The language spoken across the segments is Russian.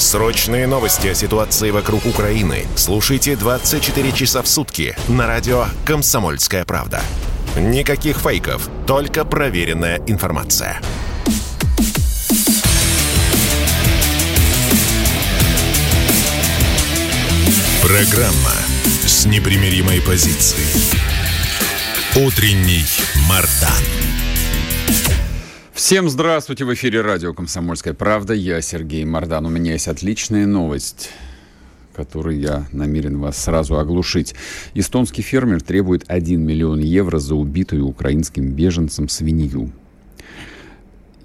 Срочные новости о ситуации вокруг Украины слушайте 24 часа в сутки на радио «Комсомольская правда». Никаких фейков, только проверенная информация. Программа с непримиримой позицией. Утренний Мардан. Всем здравствуйте! В эфире радио «Комсомольская правда». Я Сергей Мордан. У меня есть отличная новость которую я намерен вас сразу оглушить. Эстонский фермер требует 1 миллион евро за убитую украинским беженцем свинью.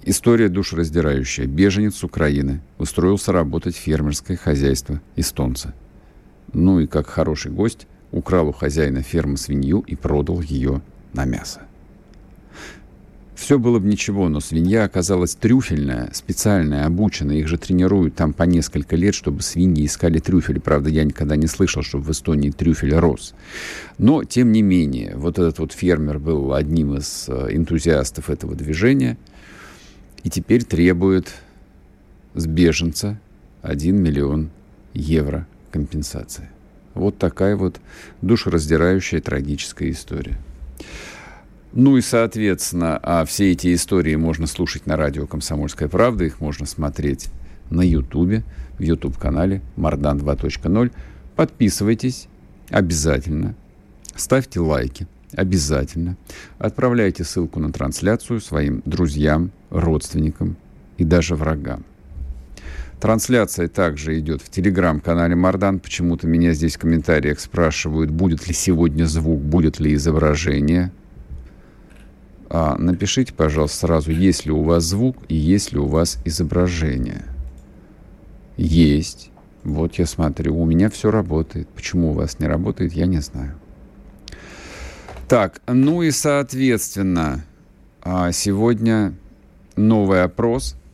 История душераздирающая. Беженец с Украины устроился работать в фермерское хозяйство эстонца – ну и как хороший гость украл у хозяина фермы свинью и продал ее на мясо. Все было бы ничего, но свинья оказалась трюфельная, специальная, обученная. Их же тренируют там по несколько лет, чтобы свиньи искали трюфели. Правда, я никогда не слышал, чтобы в Эстонии трюфель рос. Но, тем не менее, вот этот вот фермер был одним из э, энтузиастов этого движения и теперь требует с беженца 1 миллион евро компенсация. Вот такая вот душераздирающая трагическая история. Ну и, соответственно, а все эти истории можно слушать на радио «Комсомольская правда», их можно смотреть на Ютубе, в Ютуб-канале «Мардан 2.0». Подписывайтесь обязательно, ставьте лайки обязательно, отправляйте ссылку на трансляцию своим друзьям, родственникам и даже врагам. Трансляция также идет в телеграм-канале Мардан. Почему-то меня здесь в комментариях спрашивают, будет ли сегодня звук, будет ли изображение. А, напишите, пожалуйста, сразу, есть ли у вас звук и есть ли у вас изображение. Есть. Вот я смотрю, у меня все работает. Почему у вас не работает, я не знаю. Так, ну и, соответственно, а, сегодня новый опрос –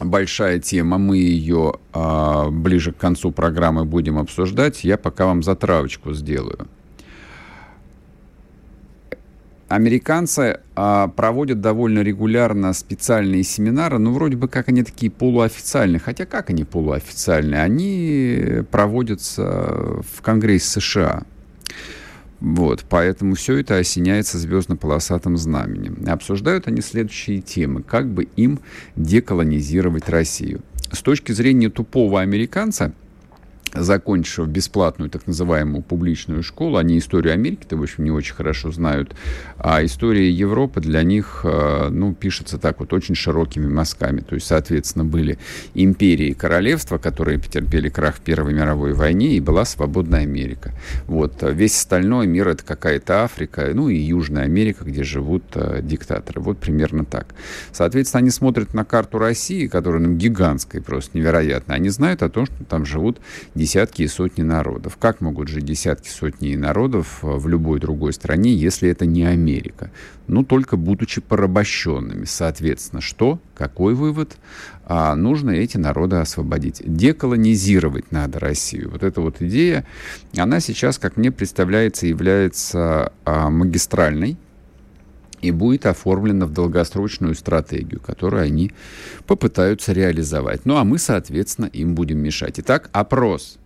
большая тема, мы ее а, ближе к концу программы будем обсуждать. Я пока вам затравочку сделаю. Американцы а, проводят довольно регулярно специальные семинары, ну, вроде бы как они такие полуофициальные. Хотя как они полуофициальные? Они проводятся в Конгрессе США. Вот, поэтому все это осеняется звездно-полосатым знаменем. Обсуждают они следующие темы. Как бы им деколонизировать Россию? С точки зрения тупого американца – закончив бесплатную так называемую публичную школу, они историю Америки-то, в общем, не очень хорошо знают, а история Европы для них, э, ну, пишется так вот очень широкими мазками. То есть, соответственно, были империи и королевства, которые потерпели крах в Первой мировой войне, и была свободная Америка. Вот. Весь остальной мир — это какая-то Африка, ну, и Южная Америка, где живут э, диктаторы. Вот примерно так. Соответственно, они смотрят на карту России, которая, ну, гигантская, просто невероятно. Они знают о том, что там живут десятки и сотни народов. Как могут жить десятки, сотни народов э, в любой другой стране, если это не Америка? Ну, только будучи порабощенными. Соответственно, что? Какой вывод? А, нужно эти народы освободить. Деколонизировать надо Россию. Вот эта вот идея, она сейчас, как мне представляется, является а, магистральной и будет оформлена в долгосрочную стратегию, которую они попытаются реализовать. Ну а мы, соответственно, им будем мешать. Итак, опрос.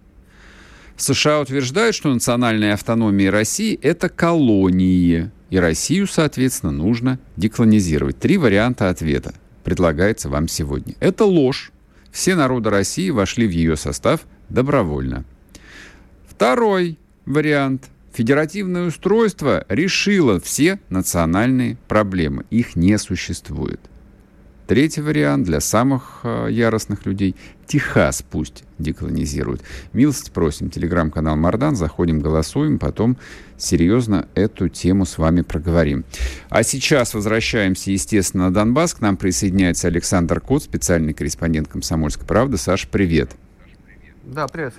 США утверждают, что национальная автономия России – это колонии, и Россию, соответственно, нужно деколонизировать. Три варианта ответа предлагается вам сегодня. Это ложь. Все народы России вошли в ее состав добровольно. Второй вариант – Федеративное устройство решило все национальные проблемы. Их не существует. Третий вариант для самых э, яростных людей – Техас пусть деколонизирует. Милость просим, телеграм-канал Мардан, заходим, голосуем, потом серьезно эту тему с вами проговорим. А сейчас возвращаемся, естественно, на Донбасс. К нам присоединяется Александр Кот, специальный корреспондент «Комсомольской правды». Саш, привет. Да, привет.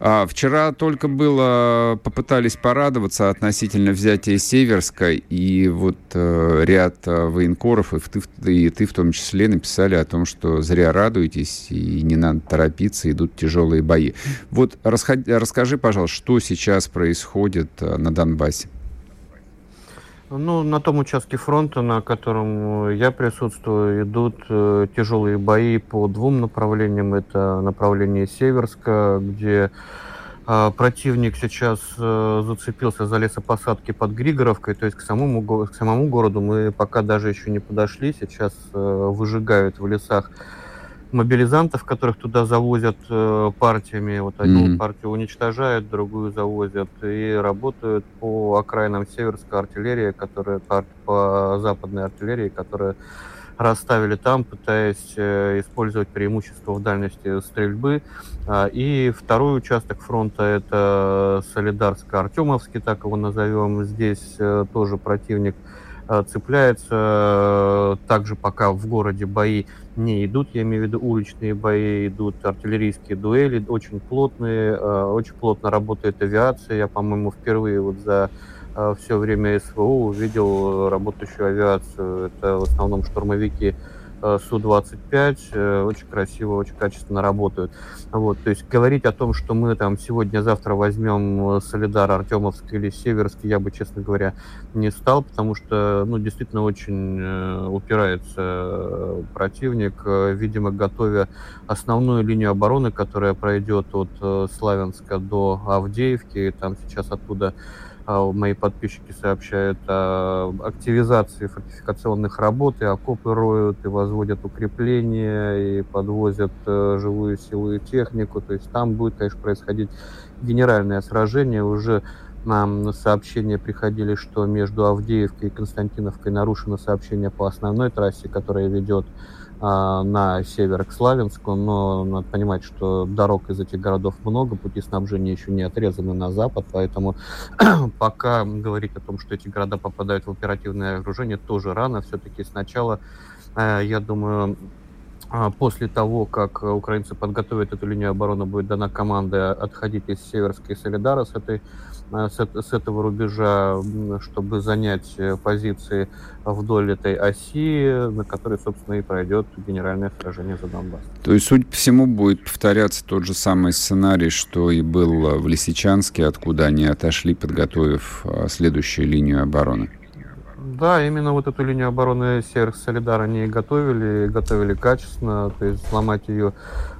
А, вчера только было, попытались порадоваться относительно взятия Северска, и вот э, ряд э, военкоров, и ты, и ты в том числе, написали о том, что зря радуетесь, и не надо торопиться, идут тяжелые бои. Вот расскажи, расскажи пожалуйста, что сейчас происходит э, на Донбассе? Ну, на том участке фронта, на котором я присутствую, идут э, тяжелые бои по двум направлениям. Это направление Северска, где э, противник сейчас э, зацепился за лесопосадки под Григоровкой, то есть к самому, к самому городу мы пока даже еще не подошли. Сейчас э, выжигают в лесах мобилизантов, которых туда завозят э, партиями. Вот одну mm-hmm. партию уничтожают, другую завозят. И работают по окраинам Северской артиллерии, которая по, по западной артиллерии, которая расставили там, пытаясь э, использовать преимущество в дальности стрельбы. А, и второй участок фронта это Солидарско-Артемовский, так его назовем. Здесь э, тоже противник Э, цепляется. Э, также пока в городе бои не идут, я имею в виду уличные бои, идут артиллерийские дуэли, очень плотные, э, очень плотно работает авиация. Я, по-моему, впервые вот за все время СВО увидел работающую авиацию. Это в основном штурмовики Э, Су-25 э, очень красиво, очень качественно работают. Вот, то есть говорить о том, что мы там сегодня-завтра возьмем э, Солидар, Артемовск или Северск, я бы, честно говоря, не стал, потому что, ну, действительно очень упирается противник, видимо, готовя основную линию обороны, которая пройдет от Славянска до Авдеевки, там сейчас оттуда мои подписчики сообщают о активизации фортификационных работ, и окопы роют, и возводят укрепления, и подвозят э, живую силу и технику. То есть там будет, конечно, происходить генеральное сражение. Уже нам сообщения приходили, что между Авдеевкой и Константиновкой нарушено сообщение по основной трассе, которая ведет а, на север к Славянску, но надо понимать, что дорог из этих городов много, пути снабжения еще не отрезаны на запад, поэтому пока говорить о том, что эти города попадают в оперативное окружение, тоже рано. Все-таки сначала, э, я думаю, а, после того, как украинцы подготовят эту линию обороны, будет дана команда отходить из Северской Солидара с этой с, с этого рубежа, чтобы занять э, позиции вдоль этой оси, на которой, собственно, и пройдет генеральное сражение за Донбасс. То есть, судя по всему, будет повторяться тот же самый сценарий, что и был в Лисичанске, откуда они отошли, подготовив э, следующую линию обороны. Да, именно вот эту линию обороны Север Солидар они готовили, готовили качественно, то есть сломать ее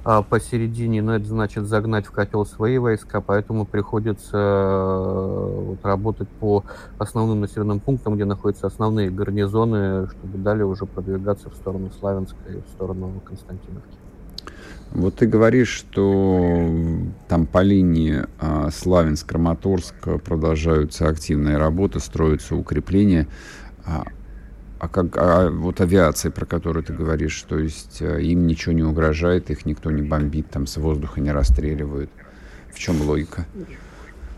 а, посередине, но это значит загнать в котел свои войска, поэтому приходится а, вот, работать по основным населенным пунктам, где находятся основные гарнизоны, чтобы далее уже продвигаться в сторону Славянска и в сторону Константиновки. Вот ты говоришь, что там по линии а, Славянск-Краматорск продолжаются активные работы, строятся укрепления. А, а как а вот авиация, про которую ты говоришь, то есть а, им ничего не угрожает, их никто не бомбит, там с воздуха не расстреливают. В чем логика?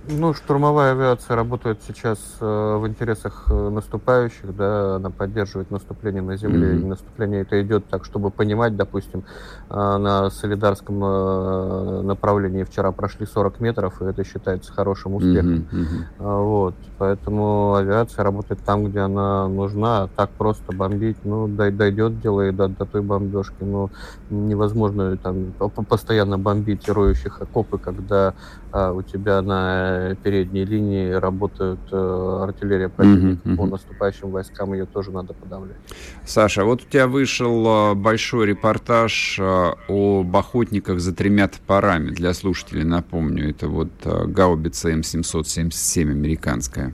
Ну, штурмовая авиация работает сейчас э, в интересах э, наступающих, да, она поддерживает наступление на земле. Mm-hmm. И наступление это идет так, чтобы понимать, допустим, э, на солидарском э, направлении вчера прошли 40 метров, и это считается хорошим успехом. Mm-hmm. Mm-hmm. Вот, поэтому авиация работает там, где она нужна, а так просто бомбить, ну, дойдет дело и до, до той бомбежки, но невозможно там постоянно бомбить роющих окопы, когда а у тебя на передней линии работают э, артиллерия противника uh-huh. по наступающим войскам, ее тоже надо подавлять. Саша, вот у тебя вышел э, большой репортаж э, об охотниках за тремя топорами. Для слушателей напомню, это вот э, гаубица М777 американская.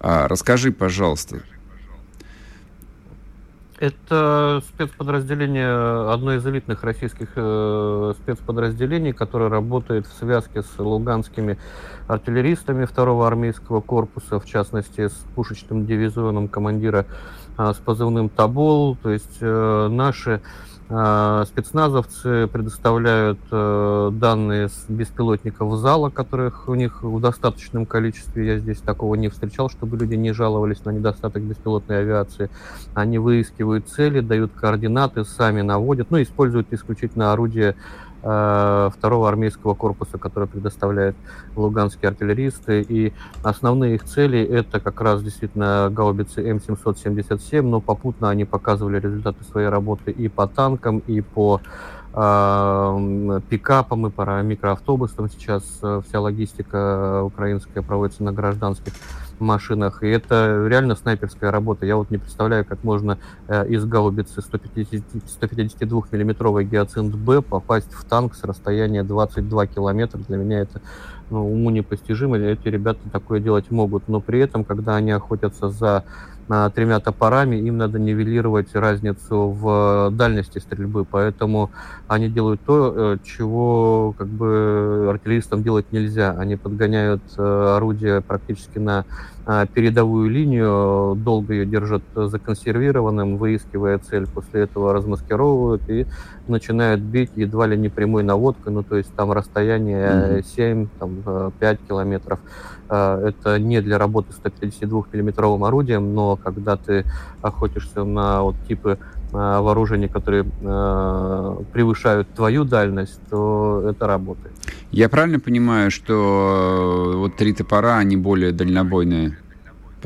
А, расскажи, пожалуйста, Это спецподразделение, одно из элитных российских э, спецподразделений, которое работает в связке с луганскими артиллеристами второго армейского корпуса, в частности, с пушечным дивизионом командира э, с позывным «Тобол». То есть э, наши а, спецназовцы предоставляют э, данные с беспилотников зала, которых у них в достаточном количестве. Я здесь такого не встречал, чтобы люди не жаловались на недостаток беспилотной авиации. Они выискивают цели, дают координаты, сами наводят, ну, используют исключительно орудия второго армейского корпуса, который предоставляет луганские артиллеристы. И основные их цели это как раз действительно гаубицы М777, но попутно они показывали результаты своей работы и по танкам, и по э, пикапам, и по микроавтобусам. Сейчас э, вся логистика украинская проводится на гражданских машинах. И это реально снайперская работа. Я вот не представляю, как можно э, из гаубицы 150, 152 миллиметровой гиацинт Б попасть в танк с расстояния 22 километра. Для меня это ну, уму непостижимо. Эти ребята такое делать могут. Но при этом, когда они охотятся за тремя топорами, им надо нивелировать разницу в дальности стрельбы, поэтому они делают то, э, чего как бы артиллеристам делать нельзя. Они подгоняют э, орудие практически на передовую линию, долго ее держат законсервированным, выискивая цель, после этого размаскировывают и начинают бить едва ли не прямой наводкой, ну то есть там расстояние 7, там, 5 километров. А, это не для работы 152 миллиметровым орудием, но когда ты охотишься на вот типы а, вооружений, которые э, превышают твою дальность, то это работает. Я правильно понимаю, что э, вот три топора, они более дальнобойные?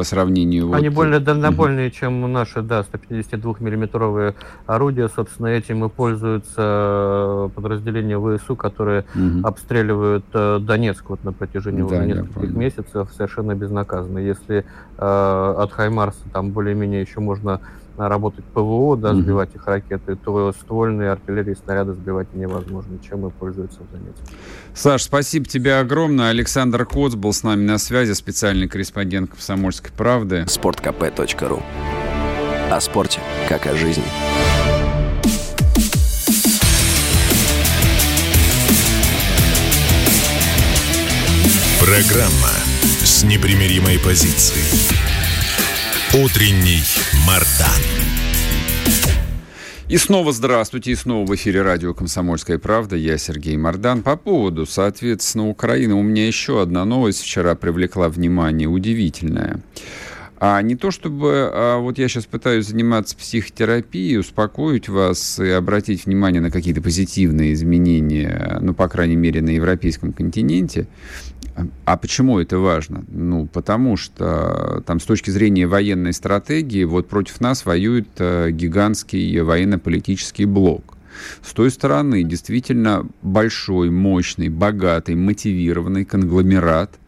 По сравнению... Они вот... более дальнобойные, угу. чем наши, да, 152-миллиметровые орудия. Собственно, этим и пользуются подразделения ВСУ, которые угу. обстреливают э, Донецк вот на протяжении да, нескольких месяцев совершенно безнаказанно. Если э, от Хаймарса там более-менее еще можно работать ПВО, да, сбивать их ракеты, то ствольные артиллерии снаряды сбивать невозможно, чем и пользуются в Донецке. Саш, спасибо тебе огромное. Александр Коц был с нами на связи, специальный корреспондент «Комсомольской правды». Спорткп.ру О спорте, как о жизни. Программа с непримиримой позицией. Утренний Мардан. И снова здравствуйте, и снова в эфире радио «Комсомольская правда». Я Сергей Мордан. По поводу, соответственно, Украины у меня еще одна новость вчера привлекла внимание, удивительная. А не то чтобы, а вот я сейчас пытаюсь заниматься психотерапией, успокоить вас и обратить внимание на какие-то позитивные изменения, ну, по крайней мере, на европейском континенте. А почему это важно? Ну, потому что там с точки зрения военной стратегии вот против нас воюет э, гигантский военно-политический блок. С той стороны действительно большой, мощный, богатый, мотивированный конгломерат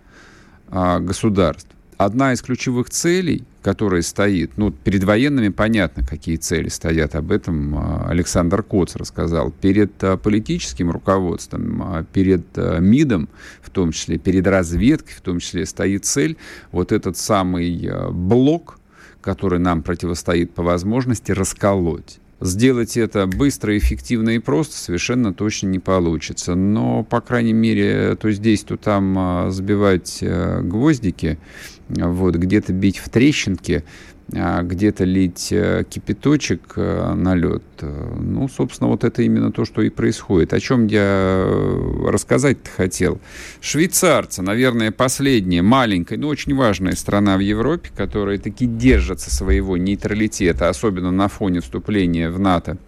а, государств одна из ключевых целей, которая стоит, ну, перед военными понятно, какие цели стоят, об этом а, Александр Коц рассказал, перед а, политическим руководством, а, перед МИДом, в том числе, перед разведкой, в том числе, стоит цель, вот этот самый блок, который нам противостоит по возможности, расколоть. Сделать это быстро, эффективно и просто совершенно точно не получится. Но, по крайней мере, то здесь, то там сбивать гвоздики вот, где-то бить в трещинки, а где-то лить э, кипяточек э, на лед. Ну, собственно, вот это именно то, что и происходит. О чем я рассказать-то хотел. Швейцарцы, наверное, последняя, маленькая, но очень важная страна в Европе, которая таки держится своего нейтралитета, особенно на фоне вступления в НАТО,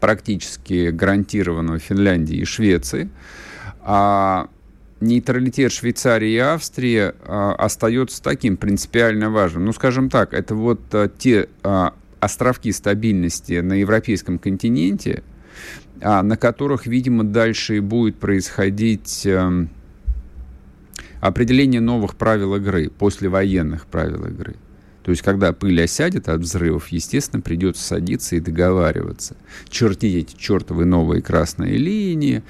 практически гарантированного Финляндии и Швеции. А нейтралитет Швейцарии и Австрии а, остается таким принципиально важным. Ну, скажем так, это вот а, те а, островки стабильности на европейском континенте, а, на которых, видимо, дальше и будет происходить а, определение новых правил игры, послевоенных правил игры. То есть, когда пыль осядет от взрывов, естественно, придется садиться и договариваться. Чертить эти чертовы новые красные линии,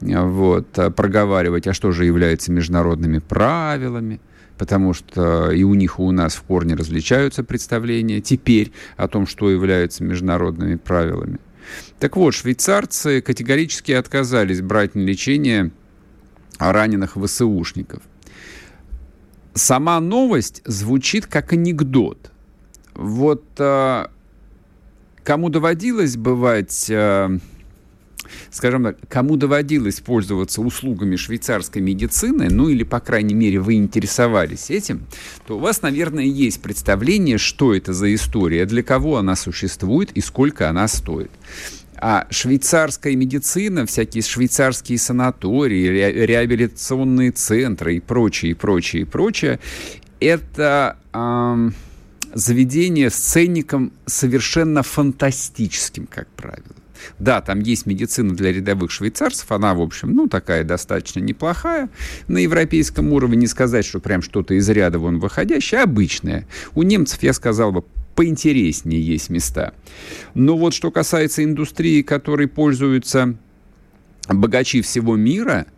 вот, а проговаривать, а что же является международными правилами, потому что и у них, и у нас в корне различаются представления теперь о том, что является международными правилами. Так вот, швейцарцы категорически отказались брать на лечение раненых ВСУшников. Сама новость звучит как анекдот. Вот а, кому доводилось бывать а, скажем так, кому доводилось пользоваться услугами швейцарской медицины, ну или, по крайней мере, вы интересовались этим, то у вас, наверное, есть представление, что это за история, для кого она существует и сколько она стоит. А швейцарская медицина, всякие швейцарские санатории, ре реабилитационные центры и прочее, и прочее, и прочее, это э, заведение с ценником совершенно фантастическим, как правило. Да, там есть медицина для рядовых швейцарцев, она, в общем, ну, такая достаточно неплохая. На европейском уровне не сказать, что прям что-то из ряда вон выходящее, обычное. У немцев, я сказал бы, поинтереснее есть места. Но вот что касается индустрии, которой пользуются богачи всего мира –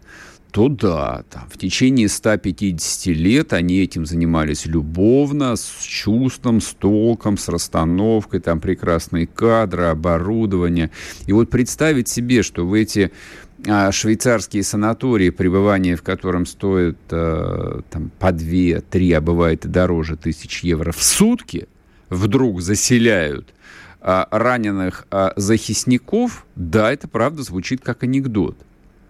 то да, там, в течение 150 лет они этим занимались любовно, с чувством, с толком, с расстановкой, там прекрасные кадры, оборудование. И вот представить себе, что в эти а, швейцарские санатории, пребывание в котором стоит а, там, по 2-3, а бывает и дороже тысяч евро в сутки, вдруг заселяют а, раненых а, захисников, да, это правда звучит как анекдот.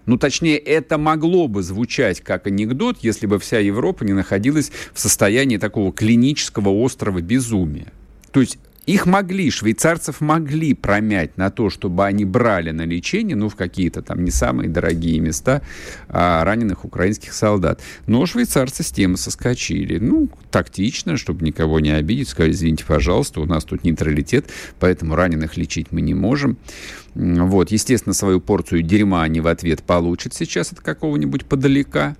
Ну, точнее, это могло бы звучать как анекдот, если бы вся Европа не находилась в состоянии такого клинического острого безумия. То есть их могли, швейцарцев могли промять на то, чтобы они брали на лечение, ну, в какие-то там не самые дорогие места а, раненых украинских солдат. Но швейцарцы с темы соскочили. Ну, тактично, чтобы никого не обидеть, сказали, извините, пожалуйста, у нас тут нейтралитет, поэтому раненых лечить мы не можем. Вот, естественно, свою порцию дерьма они в ответ получат сейчас от какого-нибудь подалека,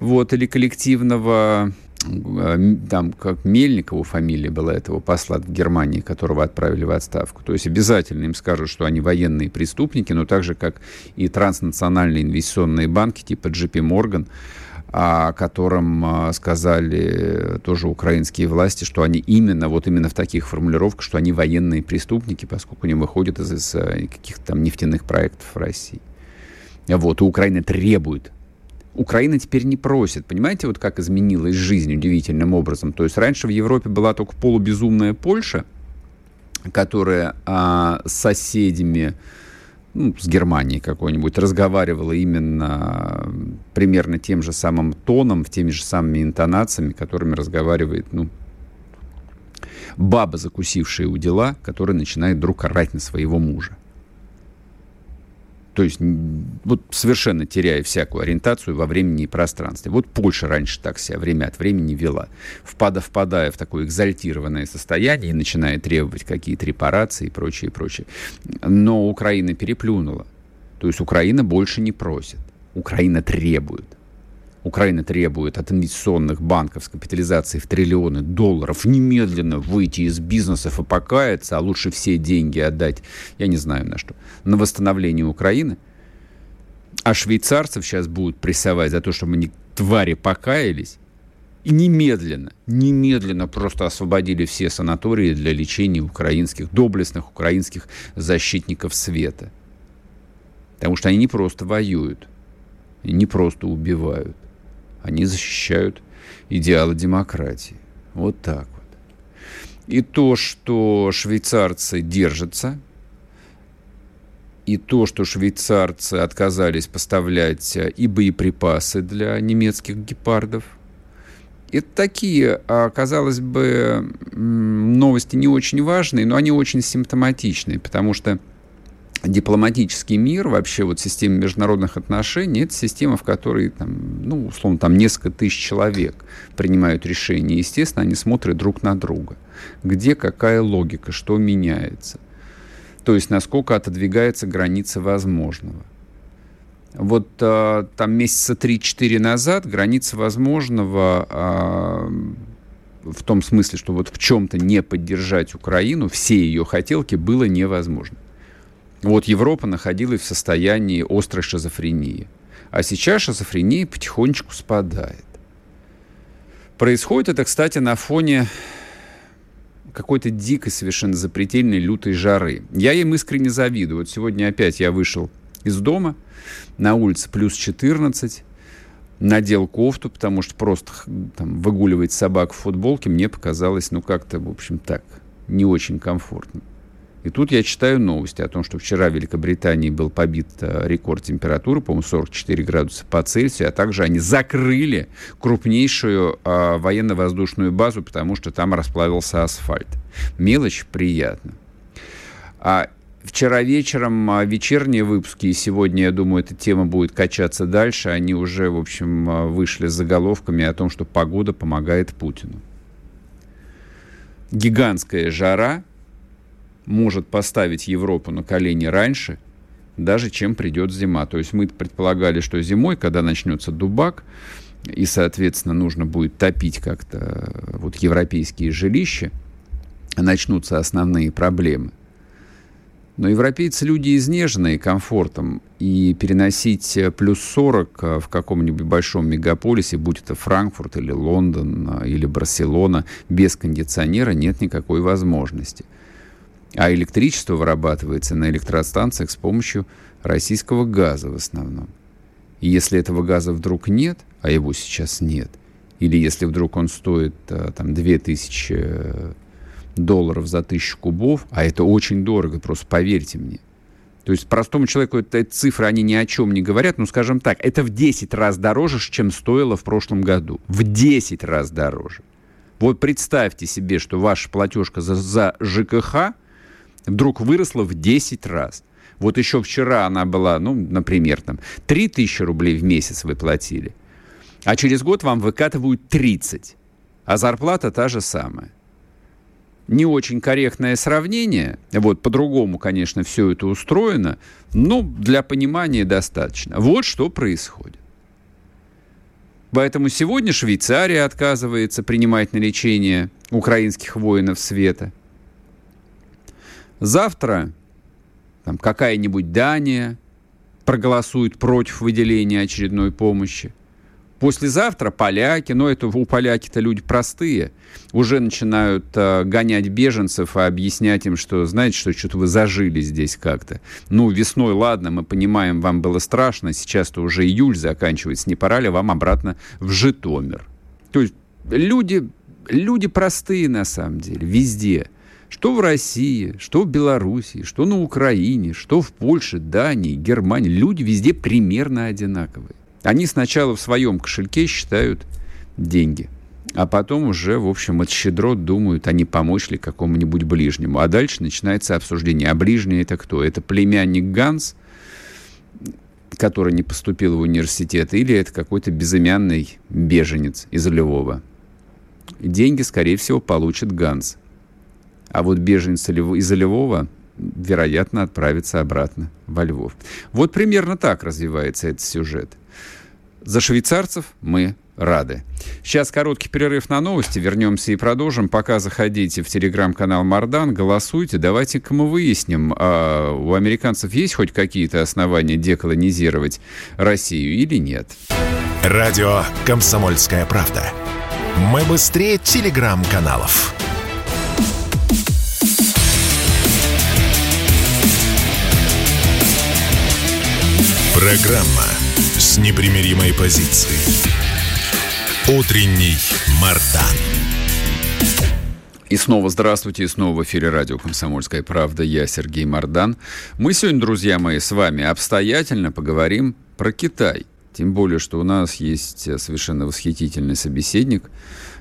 вот, или коллективного там как Мельникову фамилия была этого посла в Германии, которого отправили в отставку. То есть обязательно им скажут, что они военные преступники, но так же, как и транснациональные инвестиционные банки типа JP Morgan, о котором сказали тоже украинские власти, что они именно, вот именно в таких формулировках, что они военные преступники, поскольку они выходят из, из э, каких-то там нефтяных проектов в России. Вот, и Украина требует Украина теперь не просит. Понимаете, вот как изменилась жизнь удивительным образом. То есть раньше в Европе была только полубезумная Польша, которая а, с соседями, ну, с Германией какой-нибудь, разговаривала именно примерно тем же самым тоном, в теми же самыми интонациями, которыми разговаривает, ну, баба, закусившая у дела, которая начинает вдруг орать на своего мужа. То есть вот совершенно теряя всякую ориентацию во времени и пространстве. Вот Польша раньше так себя время от времени вела, впада, впадая в такое экзальтированное состояние и начиная требовать какие-то репарации и прочее, и прочее. Но Украина переплюнула. То есть Украина больше не просит. Украина требует. Украина требует от инвестиционных банков с капитализацией в триллионы долларов немедленно выйти из бизнесов и покаяться, а лучше все деньги отдать, я не знаю на что, на восстановление Украины. А швейцарцев сейчас будут прессовать за то, чтобы они твари покаялись. И немедленно, немедленно просто освободили все санатории для лечения украинских, доблестных украинских защитников света. Потому что они не просто воюют, не просто убивают. Они защищают идеалы демократии. Вот так вот. И то, что швейцарцы держатся, и то, что швейцарцы отказались поставлять э, и боеприпасы для немецких гепардов, это такие, а, казалось бы, новости не очень важные, но они очень симптоматичные, потому что дипломатический мир, вообще вот система международных отношений, это система, в которой, там, ну, условно, там несколько тысяч человек принимают решения. Естественно, они смотрят друг на друга. Где какая логика, что меняется. То есть, насколько отодвигается граница возможного. Вот а, там месяца 3-4 назад граница возможного а, в том смысле, что вот в чем-то не поддержать Украину, все ее хотелки было невозможно. Вот Европа находилась в состоянии острой шизофрении. А сейчас шизофрения потихонечку спадает. Происходит это, кстати, на фоне какой-то дикой, совершенно запретельной, лютой жары. Я им искренне завидую. Вот сегодня опять я вышел из дома, на улице плюс 14, надел кофту, потому что просто там, выгуливать собак в футболке мне показалось, ну, как-то, в общем, так, не очень комфортно. И тут я читаю новости о том, что вчера в Великобритании был побит э, рекорд температуры, по-моему, 44 градуса по Цельсию, а также они закрыли крупнейшую э, военно-воздушную базу, потому что там расплавился асфальт. Мелочь приятно. А вчера вечером а, вечерние выпуски, и сегодня, я думаю, эта тема будет качаться дальше, они уже, в общем, а, вышли с заголовками о том, что погода помогает Путину. Гигантская жара может поставить Европу на колени раньше, даже чем придет зима. То есть мы предполагали, что зимой, когда начнется дубак, и, соответственно, нужно будет топить как-то э, вот европейские жилища, начнутся основные проблемы. Но европейцы люди изнеженные комфортом, и переносить э, плюс 40 э, в каком-нибудь большом мегаполисе, будь это Франкфурт или Лондон или Барселона, без кондиционера нет никакой возможности – а электричество вырабатывается на электростанциях с помощью российского газа в основном. И если этого газа вдруг нет, а его сейчас нет, или если вдруг он стоит э, там 2000 э, долларов за тысячу кубов, а это очень дорого, просто поверьте мне. То есть простому человеку эти цифры, они ни о чем не говорят, ну, скажем так, это в 10 раз дороже, чем стоило в прошлом году. В 10 раз дороже. Вот представьте себе, что ваша платежка за, за ЖКХ – вдруг выросла в 10 раз. Вот еще вчера она была, ну, например, там, 3 тысячи рублей в месяц вы платили, а через год вам выкатывают 30, а зарплата та же самая. Не очень корректное сравнение, вот по-другому, конечно, все это устроено, но для понимания достаточно. Вот что происходит. Поэтому сегодня Швейцария отказывается принимать на лечение украинских воинов света. Завтра там, какая-нибудь Дания проголосует против выделения очередной помощи. Послезавтра поляки, но это у поляки-то люди простые, уже начинают э, гонять беженцев и объяснять им, что, знаете, что что-то вы зажили здесь как-то. Ну, весной, ладно, мы понимаем, вам было страшно, сейчас-то уже июль заканчивается, не пора ли вам обратно в Житомир? То есть люди, люди простые на самом деле, везде – что в России, что в Белоруссии, что на Украине, что в Польше, Дании, Германии. Люди везде примерно одинаковые. Они сначала в своем кошельке считают деньги, а потом уже, в общем, от щедро думают, они помочь ли какому-нибудь ближнему. А дальше начинается обсуждение. А ближний это кто? Это племянник Ганс, который не поступил в университет, или это какой-то безымянный беженец из Львова. Деньги, скорее всего, получит Ганс. А вот беженец из Львова, вероятно, отправится обратно во Львов. Вот примерно так развивается этот сюжет. За швейцарцев мы рады. Сейчас короткий перерыв на новости, вернемся и продолжим. Пока заходите в телеграм-канал Мардан, голосуйте, давайте-ка мы выясним, а у американцев есть хоть какие-то основания деколонизировать Россию или нет. Радио «Комсомольская правда». Мы быстрее телеграм-каналов. Программа с непримиримой позицией. Утренний Мардан. И снова здравствуйте, и снова в эфире радио «Комсомольская правда». Я Сергей Мардан. Мы сегодня, друзья мои, с вами обстоятельно поговорим про Китай. Тем более, что у нас есть совершенно восхитительный собеседник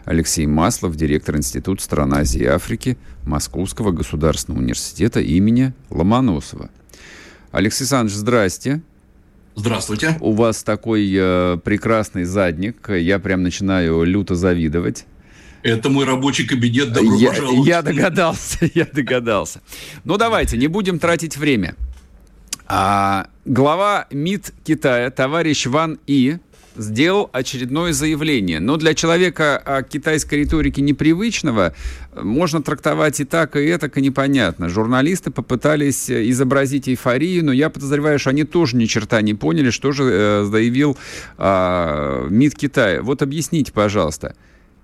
Алексей Маслов, директор Института стран Азии и Африки Московского государственного университета имени Ломоносова. Алексей Александрович, здрасте. Здравствуйте. У вас такой э, прекрасный задник. Я прям начинаю люто завидовать. Это мой рабочий кабинет. Добро я, пожаловать. Я догадался, я догадался. Ну, давайте, не будем тратить время. А, глава МИД Китая, товарищ Ван И, сделал очередное заявление. Но для человека а, китайской риторики непривычного можно трактовать и так, и это, и непонятно. Журналисты попытались э, изобразить эйфорию, но я подозреваю, что они тоже ни черта не поняли, что же э, заявил э, МИД Китая. Вот объясните, пожалуйста.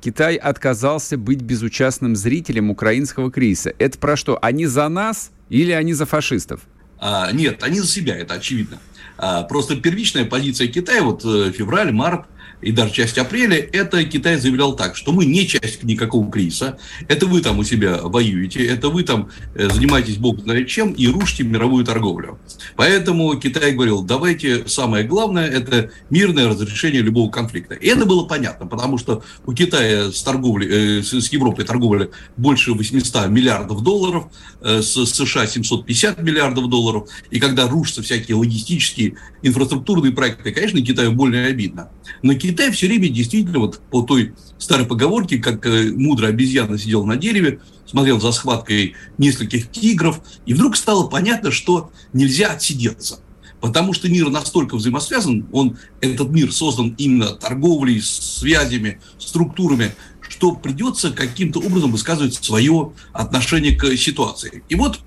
Китай отказался быть безучастным зрителем украинского кризиса. Это про что? Они за нас или они за фашистов? А, нет, они за себя, это очевидно. А, просто первичная позиция Китая, вот э, февраль, март, и даже часть апреля, это Китай заявлял так, что мы не часть никакого кризиса, это вы там у себя воюете, это вы там э, занимаетесь бог знает чем и рушите мировую торговлю. Поэтому Китай говорил, давайте самое главное, это мирное разрешение любого конфликта. И это было понятно, потому что у Китая с, торговлей, э, с Европой торговля больше 800 миллиардов долларов, э, с США 750 миллиардов долларов, и когда рушатся всякие логистические инфраструктурные проекты, конечно, Китаю больно обидно. Но Китай все время действительно, вот по той старой поговорке, как э, мудрая обезьяна сидела на дереве, смотрел за схваткой нескольких тигров, и вдруг стало понятно, что нельзя отсидеться. Потому что мир настолько взаимосвязан, он, этот мир создан именно торговлей, связями, структурами, что придется каким-то образом высказывать свое отношение к ситуации. И вот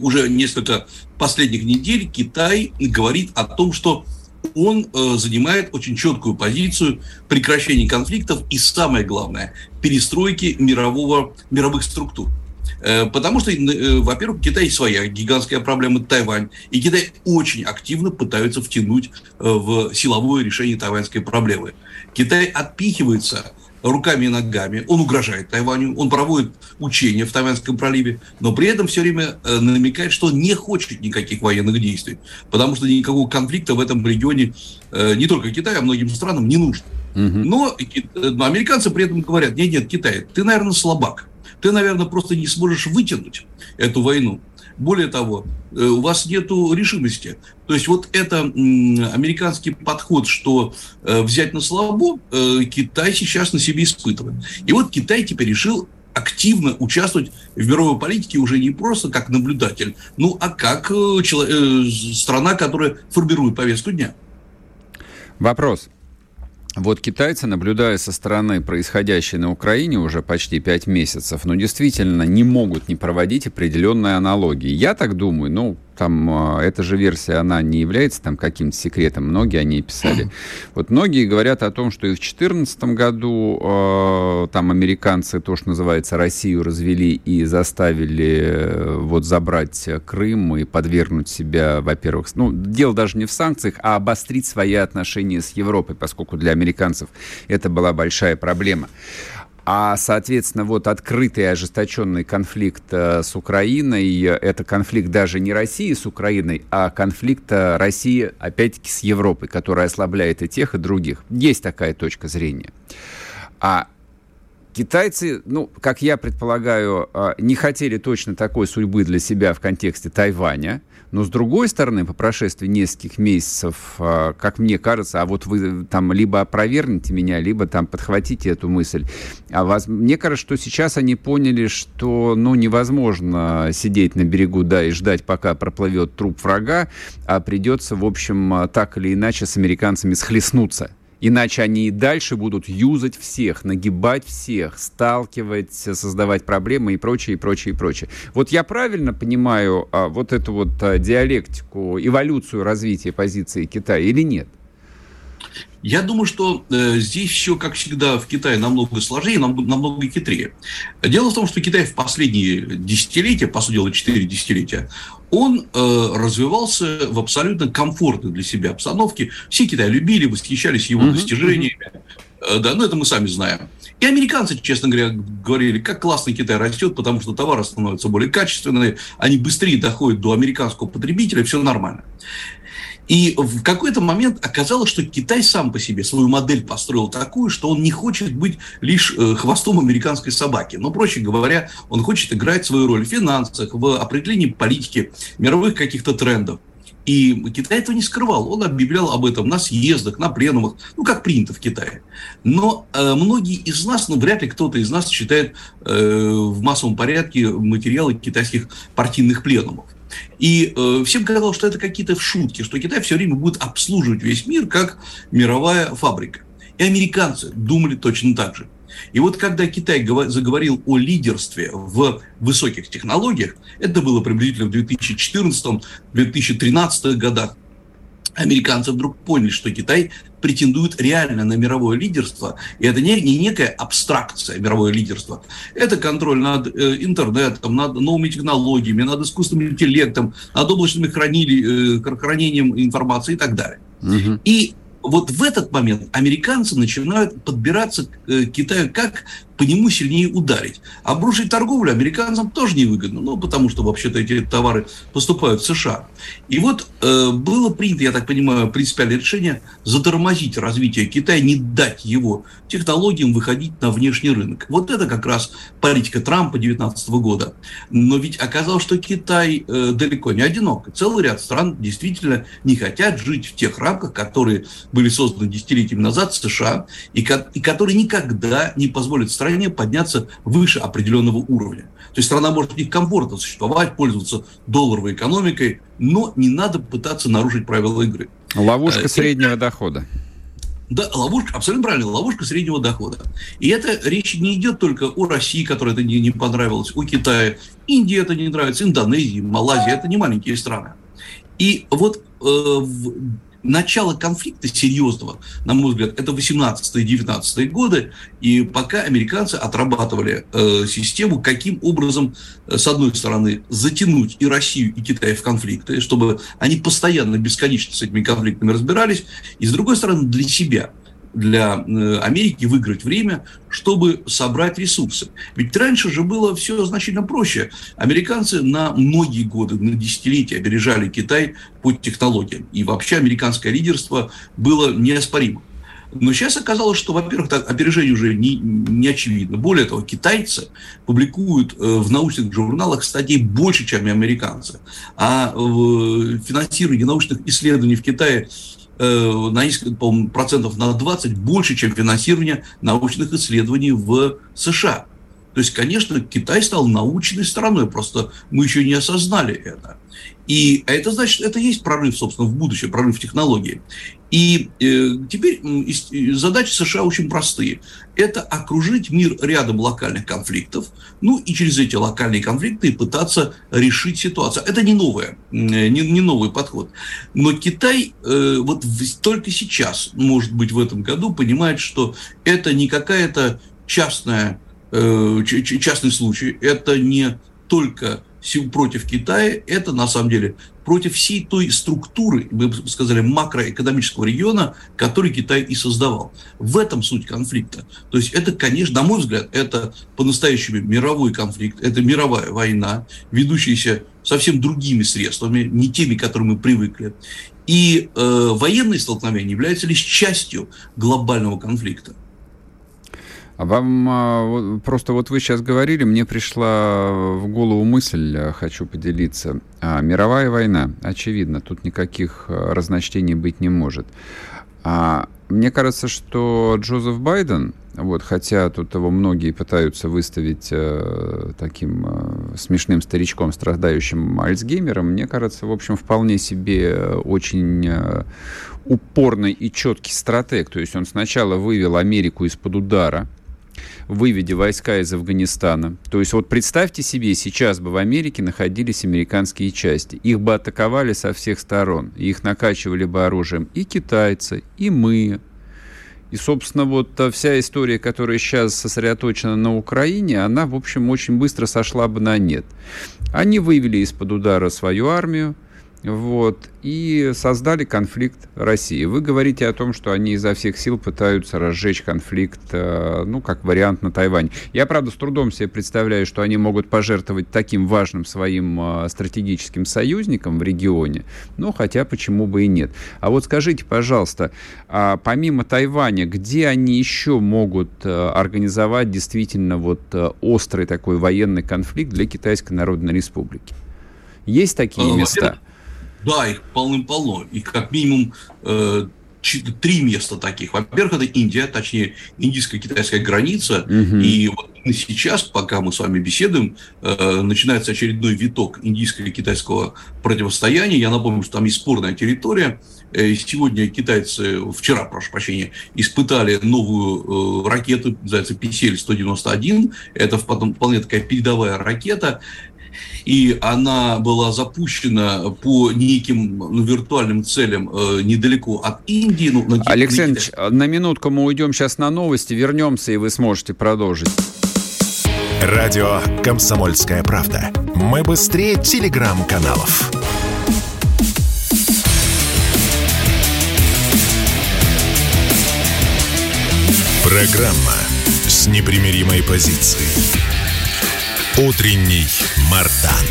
уже несколько последних недель Китай говорит о том, что он э, занимает очень четкую позицию прекращения конфликтов и, самое главное, перестройки мирового, мировых структур. Э, потому что, э, во-первых, у Китая своя гигантская проблема Тайвань, и Китай очень активно пытается втянуть э, в силовое решение тайваньской проблемы. Китай отпихивается руками и ногами, он угрожает Тайваню, он проводит учения в Тайваньском проливе, но при этом все время э, намекает, что не хочет никаких военных действий, потому что никакого конфликта в этом регионе э, не только Китаю, а многим странам не нужно. Но, но американцы при этом говорят, нет, нет, Китай, ты, наверное, слабак, ты, наверное, просто не сможешь вытянуть эту войну. Более того, э, у вас нет решимости. То есть вот это американский подход, что э, взять на слабо, э, Китай сейчас на себе испытывает. И вот Китай теперь решил активно участвовать в мировой политике уже не просто как наблюдатель, ну а как человек, страна, которая формирует повестку дня. Вопрос. Вот китайцы, наблюдая со стороны происходящее на Украине уже почти пять месяцев, ну, действительно не могут не проводить определенные аналогии. Я так думаю, ну, там а, эта же версия, она не является там каким-то секретом, многие о ней писали. Вот многие говорят о том, что и в 2014 году э, там американцы, то, что называется, Россию развели и заставили э, вот забрать Крым и подвергнуть себя, во-первых, ну, дело даже не в санкциях, а обострить свои отношения с Европой, поскольку для американцев это была большая проблема. А, соответственно, вот открытый ожесточенный конфликт э, с Украиной, это конфликт даже не России с Украиной, а конфликт э, России, опять-таки, с Европой, который ослабляет и тех, и других. Есть такая точка зрения. А Китайцы, ну, как я предполагаю, э, не хотели точно такой судьбы для себя в контексте Тайваня. Но с другой стороны, по прошествии нескольких месяцев, а, как мне кажется, а вот вы там либо опровергнете меня, либо там подхватите эту мысль. А вас, мне кажется, что сейчас они поняли, что ну, невозможно сидеть на берегу да, и ждать, пока проплывет труп врага, а придется, в общем, так или иначе с американцами схлестнуться. Иначе они и дальше будут юзать всех, нагибать всех, сталкивать, создавать проблемы и прочее, и прочее, и прочее. Вот я правильно понимаю а, вот эту вот а, диалектику, эволюцию развития позиции Китая или нет? Я думаю, что э, здесь все, как всегда, в Китае намного сложнее, нам, намного хитрее. Дело в том, что Китай в последние десятилетия, по сути дела, четыре десятилетия, он э, развивался в абсолютно комфортной для себя обстановке. Все Китай любили, восхищались его mm-hmm. достижениями. Э, да, ну это мы сами знаем. И американцы, честно говоря, говорили, как классно Китай растет, потому что товары становятся более качественные, они быстрее доходят до американского потребителя, все нормально. И в какой-то момент оказалось, что Китай сам по себе свою модель построил такую, что он не хочет быть лишь э, хвостом американской собаки. Но, проще говоря, он хочет играть свою роль в финансах, в определении политики, мировых каких-то трендов. И Китай этого не скрывал. Он объявлял об этом на съездах, на пленумах, ну, как принято в Китае. Но э, многие из нас, ну, вряд ли кто-то из нас читает э, в массовом порядке материалы китайских партийных пленумов. И э, всем казалось, что это какие-то шутки, что Китай все время будет обслуживать весь мир как мировая фабрика. И американцы думали точно так же. И вот когда Китай заговорил о лидерстве в высоких технологиях, это было приблизительно в 2014-2013 годах, американцы вдруг поняли, что Китай претендует реально на мировое лидерство. И это не, не некая абстракция мировое лидерство. Это контроль над э, интернетом, над новыми технологиями, над искусственным интеллектом, над облачным хранили, э, хранением информации и так далее. Угу. И вот в этот момент американцы начинают подбираться к э, Китаю, как по нему сильнее ударить. Обрушить торговлю американцам тоже невыгодно, ну, потому что вообще-то эти товары поступают в США. И вот э, было принято, я так понимаю, принципиальное решение затормозить развитие Китая, не дать его технологиям выходить на внешний рынок. Вот это как раз политика Трампа 2019 года. Но ведь оказалось, что Китай э, далеко не одинок. Целый ряд стран действительно не хотят жить в тех рамках, которые были созданы десятилетиями назад США, и, и которые никогда не позволят стране стране подняться выше определенного уровня. То есть страна может не комфортно существовать, пользоваться долларовой экономикой, но не надо пытаться нарушить правила игры. Ловушка э, среднего дохода. Да, ловушка, абсолютно правильно, ловушка среднего дохода. И это речь не идет только о России, которой это не, не понравилось, о Китае. Индии это не нравится, Индонезии, Малайзии, это не маленькие страны. И вот э, в начало конфликта серьезного, на мой взгляд, это 18-е 19 годы, и пока американцы отрабатывали э, систему, каким образом, э, с одной стороны, затянуть и Россию, и Китай в конфликты, чтобы они постоянно, бесконечно с этими конфликтами разбирались, и с другой стороны, для себя – для э, Америки выиграть время, чтобы собрать ресурсы. Ведь раньше же было все значительно проще. Американцы на многие годы, на десятилетия опережали Китай по технологиям. И вообще американское лидерство было неоспоримым. Но сейчас оказалось, что, во-первых, опережение уже не, не очевидно. Более того, китайцы публикуют э, в научных журналах статей больше, чем американцы. А финансирование научных исследований в Китае Э, на по процентов на 20 больше, чем финансирование научных исследований в США. То есть, конечно, Китай стал научной страной, просто мы еще не осознали это. И это значит, это есть прорыв, собственно, в будущее, прорыв в технологии. И э, теперь э, задачи США очень простые. Это окружить мир рядом локальных конфликтов, ну и через эти локальные конфликты пытаться решить ситуацию. Это не новое, не, не новый подход. Но Китай э, вот в, только сейчас, может быть, в этом году понимает, что это не какая-то частная, э, частный случай, это не только против Китая, это на самом деле против всей той структуры, мы бы сказали, макроэкономического региона, который Китай и создавал. В этом суть конфликта. То есть это, конечно, на мой взгляд, это по-настоящему мировой конфликт, это мировая война, ведущаяся совсем другими средствами, не теми, к которым мы привыкли. И э, военные столкновения являются лишь частью глобального конфликта. А вам а, просто вот вы сейчас говорили, мне пришла в голову мысль, э, хочу поделиться. А, мировая война, очевидно, тут никаких э, разночтений быть не может. Мне кажется, что Джозеф Байден, вот, хотя тут его многие пытаются выставить э, таким э, смешным старичком, страдающим Альцгеймером, мне кажется, в общем, вполне себе очень э, упорный и четкий стратег. То есть он сначала вывел Америку из-под удара, выведя войска из Афганистана. То есть вот представьте себе, сейчас бы в Америке находились американские части. Их бы атаковали со всех сторон. Их накачивали бы оружием и китайцы, и мы. И, собственно, вот вся история, которая сейчас сосредоточена на Украине, она, в общем, очень быстро сошла бы на нет. Они вывели из-под удара свою армию, вот, и создали конфликт России. Вы говорите о том, что они изо всех сил пытаются разжечь конфликт, э, ну, как вариант на Тайвань. Я, правда, с трудом себе представляю, что они могут пожертвовать таким важным своим э, стратегическим союзником в регионе, ну, хотя почему бы и нет. А вот скажите, пожалуйста, а помимо Тайваня, где они еще могут э, организовать действительно вот острый такой военный конфликт для Китайской Народной Республики? Есть такие места? Да, их полным-полно. И как минимум э, три места таких. Во-первых, это Индия, точнее, индийско-китайская граница. Угу. И вот сейчас, пока мы с вами беседуем, э, начинается очередной виток индийско-китайского противостояния. Я напомню, что там есть спорная территория. Э, сегодня китайцы, вчера, прошу прощения, испытали новую э, ракету, называется PCL-191. Это вполне такая передовая ракета. И она была запущена по неким ну, виртуальным целям э, недалеко от Индии. Ну, на, Алексей на, на минутку мы уйдем сейчас на новости, вернемся, и вы сможете продолжить. Радио «Комсомольская правда». Мы быстрее телеграм-каналов. Программа с непримиримой позицией. Утренний Мардан.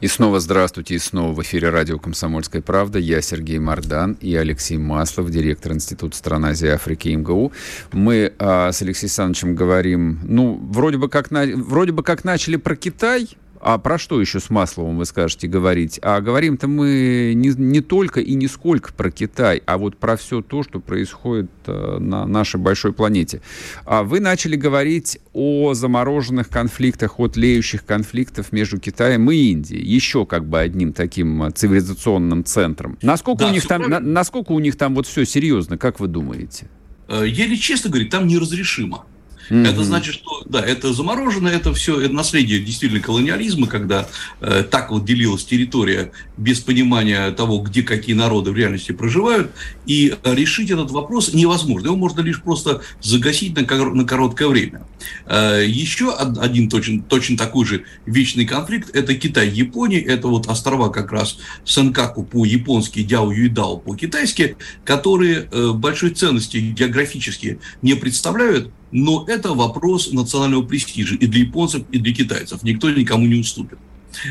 И снова здравствуйте, и снова в эфире радио «Комсомольская правда». Я Сергей Мардан и Алексей Маслов, директор Института стран Азии и Африки МГУ. Мы а, с Алексеем Александровичем говорим, ну, вроде бы, как на, вроде бы как начали про Китай, а про что еще с Масловым вы скажете говорить? А говорим-то мы не, не только и не сколько про Китай, а вот про все то, что происходит э, на нашей большой планете. А вы начали говорить о замороженных конфликтах, о тлеющих конфликтах между Китаем и Индией. Еще как бы одним таким э, цивилизационным центром. Насколько, да, у, них там, на, насколько у них там вот все серьезно, как вы думаете? Э, еле честно говорить, там неразрешимо. Mm-hmm. Это значит, что да, это заморожено, это все это наследие действительно колониализма, когда э, так вот делилась территория без понимания того, где какие народы в реальности проживают, и решить этот вопрос невозможно. Его можно лишь просто загасить на, на короткое время. Э, еще один точно, точно такой же вечный конфликт – это Китай-Япония, это вот острова как раз Сенкаку по-японски, Дяо Юйдао по-китайски, которые э, большой ценности географически не представляют, но это вопрос национального престижа и для японцев, и для китайцев. Никто никому не уступит.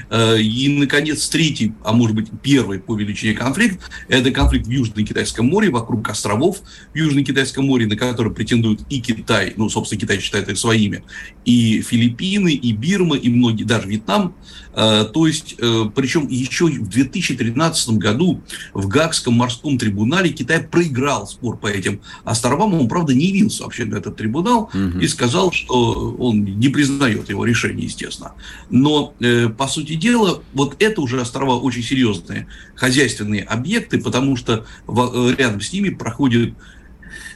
Э, и, наконец, третий, а может быть первый по величине конфликт, это конфликт в Южно-Китайском море, вокруг островов в Южно-Китайском море, на которые претендуют и Китай, ну, собственно, Китай считает их своими, и Филиппины, и Бирма, и многие, даже Вьетнам. Э, то есть, э, причем еще в 2013 году в Гагском морском трибунале Китай проиграл спор по этим островам. Он, правда, не явился вообще на этот трибунал угу. и сказал, что он не признает его решение, естественно. Но, по сути дела, вот это уже острова очень серьезные хозяйственные объекты, потому что рядом с ними проходит э,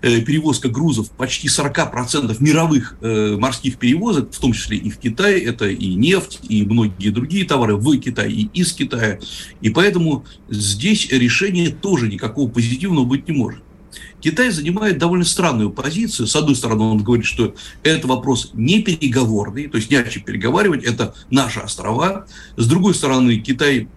перевозка грузов почти 40% мировых э, морских перевозок, в том числе и в Китае, это и нефть, и многие другие товары в Китае и из Китая. И поэтому здесь решение тоже никакого позитивного быть не может. Китай занимает довольно странную позицию. С одной стороны, он говорит, что это вопрос не переговорный, то есть не о чем переговаривать, это наши острова. С другой стороны, Китай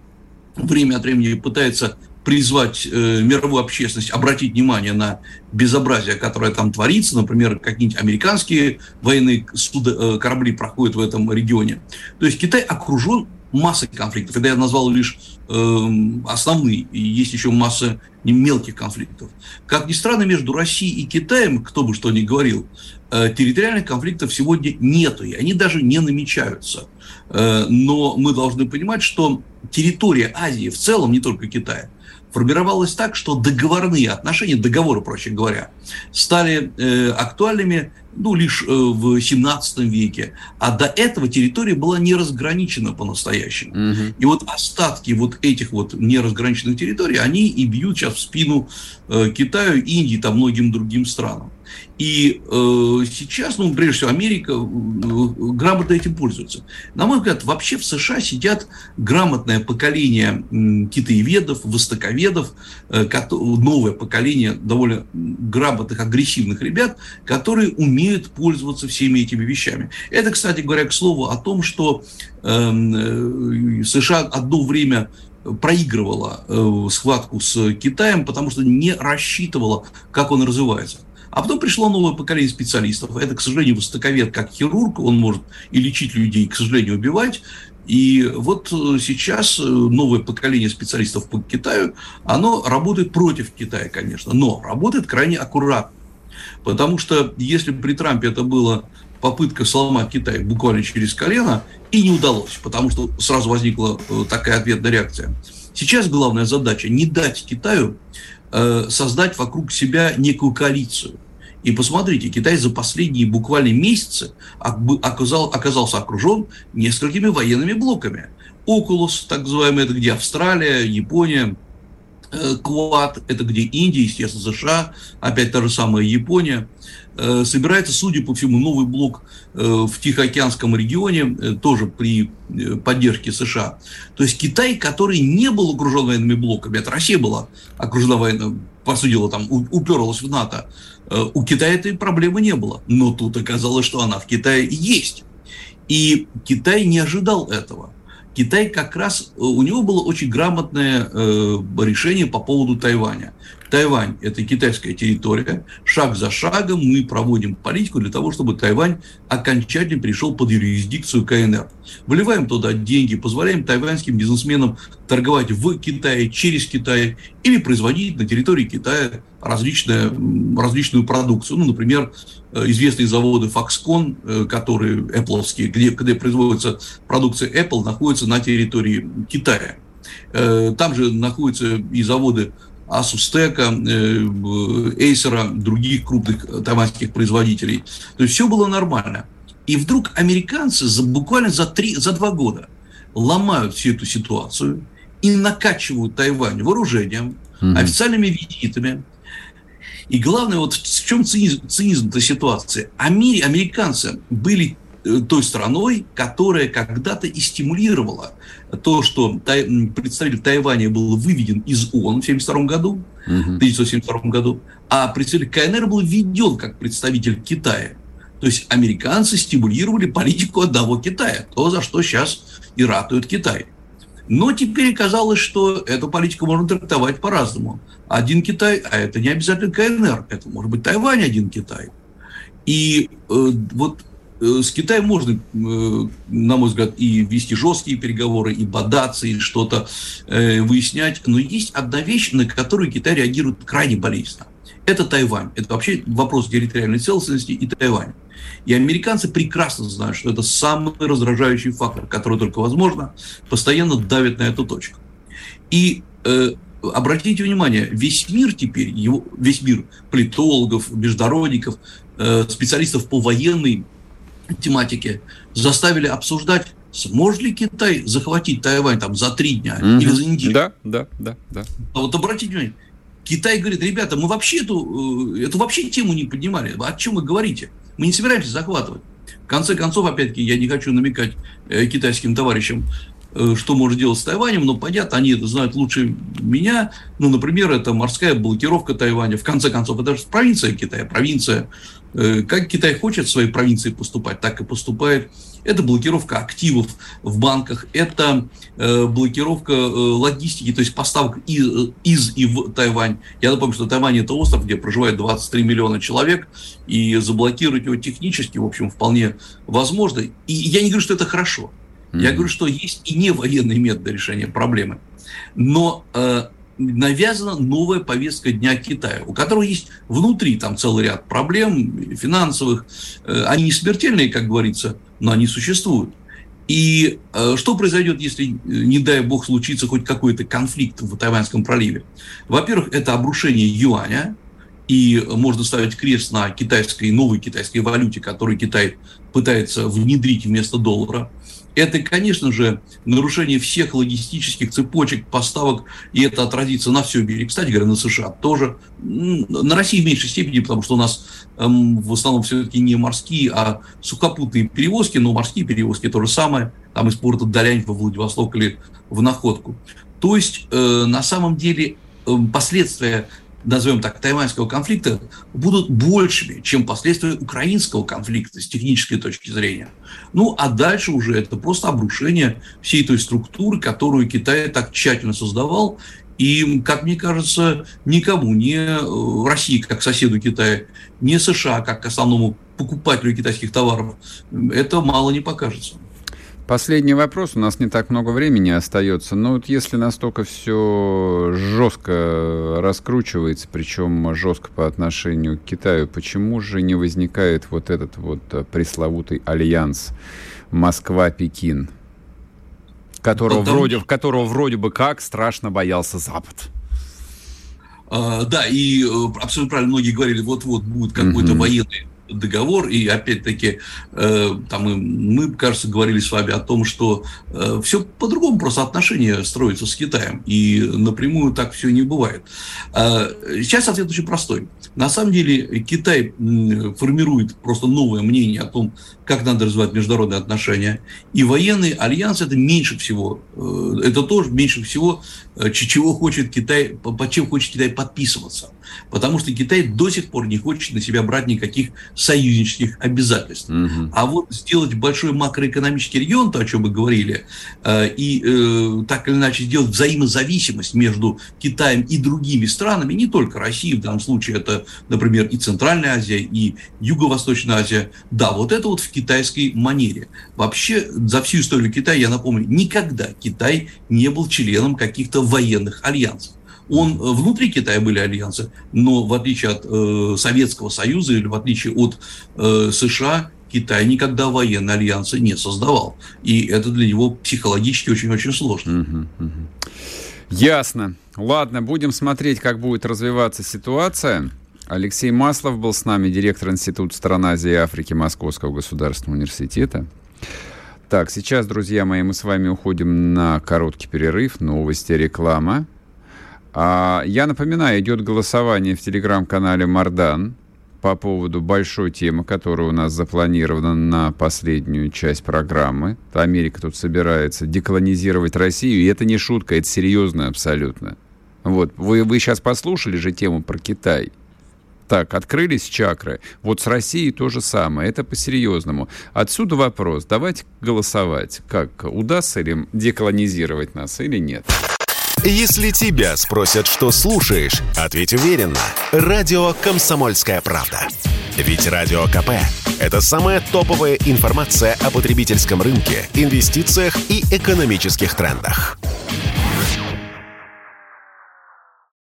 время от времени пытается призвать э, мировую общественность обратить внимание на безобразие, которое там творится. Например, какие-нибудь американские военные суда, э, корабли проходят в этом регионе. То есть Китай окружен массой конфликтов. Это я назвал лишь э, основные. Есть еще масса мелких конфликтов. Как ни странно, между Россией и Китаем, кто бы что ни говорил, э, территориальных конфликтов сегодня нету, и они даже не намечаются. Э, но мы должны понимать, что территория Азии в целом, не только Китая, формировалась так, что договорные отношения, договоры, проще говоря, стали э, актуальными ну, лишь э, в 17 веке. А до этого территория была не разграничена по-настоящему. Угу. И вот остатки вот этих вот неразграниченных территорий, они и бьют сейчас в спину э, Китаю, Индии, там многим другим странам. И э, сейчас, ну, прежде всего, Америка э, грамотно этим пользуется. На мой взгляд, вообще в США сидят грамотное поколение э, китаеведов, востоковедов, э, новое поколение довольно грамотных, агрессивных ребят, которые умеют пользоваться всеми этими вещами. Это, кстати говоря, к слову о том, что эм, э, США одно время проигрывала э, схватку с Китаем, потому что не рассчитывала, как он развивается. А потом пришло новое поколение специалистов. Это, к сожалению, востоковед как хирург, он может и лечить людей, и, к сожалению, убивать. И вот э, сейчас э, новое поколение специалистов по Китаю, оно работает против Китая, конечно, но работает крайне аккуратно. Потому что если при Трампе это было попытка сломать Китай буквально через колено, и не удалось, потому что сразу возникла э, такая ответная реакция. Сейчас главная задача не дать Китаю создать вокруг себя некую коалицию. И посмотрите, Китай за последние буквально месяцы оказал, оказался окружен несколькими военными блоками. Окулус, так называемый, это где Австралия, Япония, э, Квад, это где Индия, естественно, США, опять та же самая Япония. Э, собирается, судя по всему, новый блок э, в Тихоокеанском регионе, э, тоже при поддержке США. То есть Китай, который не был окружен военными блоками, это Россия была окружена военными, по сути дела, там уперлась в НАТО, у Китая этой проблемы не было. Но тут оказалось, что она в Китае есть. И Китай не ожидал этого. Китай как раз, у него было очень грамотное решение по поводу Тайваня. Тайвань – это китайская территория. Шаг за шагом мы проводим политику для того, чтобы Тайвань окончательно пришел под юрисдикцию КНР. Вливаем туда деньги, позволяем тайваньским бизнесменам торговать в Китае, через Китай или производить на территории Китая различные, различную продукцию. Ну, например, э, известные заводы Foxconn, э, которые Apple, где, где производится продукция Apple, находятся на территории Китая. Э, там же находятся и заводы Асустека, Эйсера, других крупных тайваньских производителей. То есть все было нормально. И вдруг американцы за, буквально за, три, за два года ломают всю эту ситуацию и накачивают Тайвань вооружением, mm-hmm. официальными визитами. И главное, вот в чем цинизм, цинизм этой ситуации. Амери, американцы были Э, той страной, которая когда-то и стимулировала то, что тай, представитель Тайваня был выведен из ООН в 1972 году, uh-huh. 1972 году, а представитель КНР был введен как представитель Китая. То есть американцы стимулировали политику одного Китая, то, за что сейчас и ратует Китай. Но теперь оказалось, что эту политику можно трактовать по-разному. Один Китай, а это не обязательно КНР, это может быть Тайвань один Китай. И э, вот Э, с Китаем можно, э, на мой взгляд, и вести жесткие переговоры, и бодаться, и что-то э, выяснять. Но есть одна вещь, на которую Китай реагирует крайне болезненно. Это Тайвань. Это вообще вопрос территориальной целостности и Тайвань. И американцы прекрасно знают, что это самый раздражающий фактор, который только возможно, постоянно давит на эту точку. И э, обратите внимание, весь мир теперь, его, весь мир политологов, международников, э, специалистов по военной тематике заставили обсуждать, сможет ли Китай захватить Тайвань там за три дня mm-hmm. или за неделю. Да, да, да, да. А вот обратите внимание, Китай говорит, ребята, мы вообще эту, э, эту вообще тему не поднимали. О чем вы говорите? Мы не собираемся захватывать. В конце концов, опять-таки, я не хочу намекать э, китайским товарищам, что может делать с Тайванем, но понятно, они это знают лучше меня. Ну, например, это морская блокировка Тайваня. В конце концов, это же провинция Китая, провинция Э, как Китай хочет в своей провинции поступать, так и поступает. Это блокировка активов в банках, это э, блокировка э, логистики, то есть поставок из, из и в Тайвань. Я напомню, что Тайвань это остров, где проживает 23 миллиона человек, и заблокировать его технически, в общем, вполне возможно. И я не говорю, что это хорошо. Mm-hmm. Я говорю, что есть и не военные методы решения проблемы. Но навязана новая повестка Дня Китая, у которого есть внутри там целый ряд проблем финансовых. Э, они не смертельные, как говорится, но они существуют. И э, что произойдет, если, э, не дай бог, случится хоть какой-то конфликт в Тайваньском проливе? Во-первых, это обрушение юаня, и можно ставить крест на китайской, новой китайской валюте, которую Китай пытается внедрить вместо доллара это, конечно же, нарушение всех логистических цепочек поставок, и это отразится на всем мире. Кстати говоря, на США тоже. На России в меньшей степени, потому что у нас эм, в основном все-таки не морские, а сухопутные перевозки, но морские перевозки то же самое, там из порта Далянь во Владивосток или в Находку. То есть, э, на самом деле, э, последствия назовем так, тайваньского конфликта будут большими, чем последствия украинского конфликта с технической точки зрения. Ну, а дальше уже это просто обрушение всей той структуры, которую Китай так тщательно создавал. И, как мне кажется, никому, не э, России как соседу Китая, не США как основному покупателю китайских товаров, это мало не покажется. Последний вопрос, у нас не так много времени остается, но вот если настолько все жестко раскручивается, причем жестко по отношению к Китаю, почему же не возникает вот этот вот пресловутый альянс Москва-Пекин, которого, Потому... вроде, которого вроде бы как страшно боялся Запад? А, да, и э, абсолютно правильно многие говорили, вот-вот будет какой-то mm-hmm. военный договор, и опять-таки, э, там мы, кажется, говорили с вами о том, что э, все по-другому просто отношения строятся с Китаем, и напрямую так все не бывает. Э, сейчас ответ очень простой. На самом деле Китай формирует просто новое мнение о том, как надо развивать международные отношения, и военный альянс это меньше всего, э, это тоже меньше всего, чего хочет Китай, под чем хочет Китай подписываться. Потому что Китай до сих пор не хочет на себя брать никаких союзнических обязательств. Угу. А вот сделать большой макроэкономический регион, то, о чем мы говорили, э, и э, так или иначе сделать взаимозависимость между Китаем и другими странами, не только Россией, в данном случае это, например, и Центральная Азия, и Юго-Восточная Азия, да, вот это вот в китайской манере. Вообще, за всю историю Китая, я напомню, никогда Китай не был членом каких-то военных альянсов. Он, э, внутри Китая были альянсы, но в отличие от э, Советского Союза или в отличие от э, США, Китай никогда военные альянсы не создавал. И это для него психологически очень-очень сложно. Угу, угу. Ясно. Ладно, будем смотреть, как будет развиваться ситуация. Алексей Маслов был с нами, директор Института стран Азии и Африки Московского государственного университета. Так, сейчас, друзья мои, мы с вами уходим на короткий перерыв. Новости, реклама. А, я напоминаю, идет голосование в телеграм-канале Мардан по поводу большой темы, которая у нас запланирована на последнюю часть программы. Америка тут собирается деколонизировать Россию, и это не шутка, это серьезно абсолютно. Вот, вы, вы сейчас послушали же тему про Китай. Так, открылись чакры. Вот с Россией то же самое. Это по-серьезному. Отсюда вопрос. Давайте голосовать. Как, удастся ли деколонизировать нас или нет? Если тебя спросят, что слушаешь, ответь уверенно. Радио «Комсомольская правда». Ведь Радио КП – это самая топовая информация о потребительском рынке, инвестициях и экономических трендах.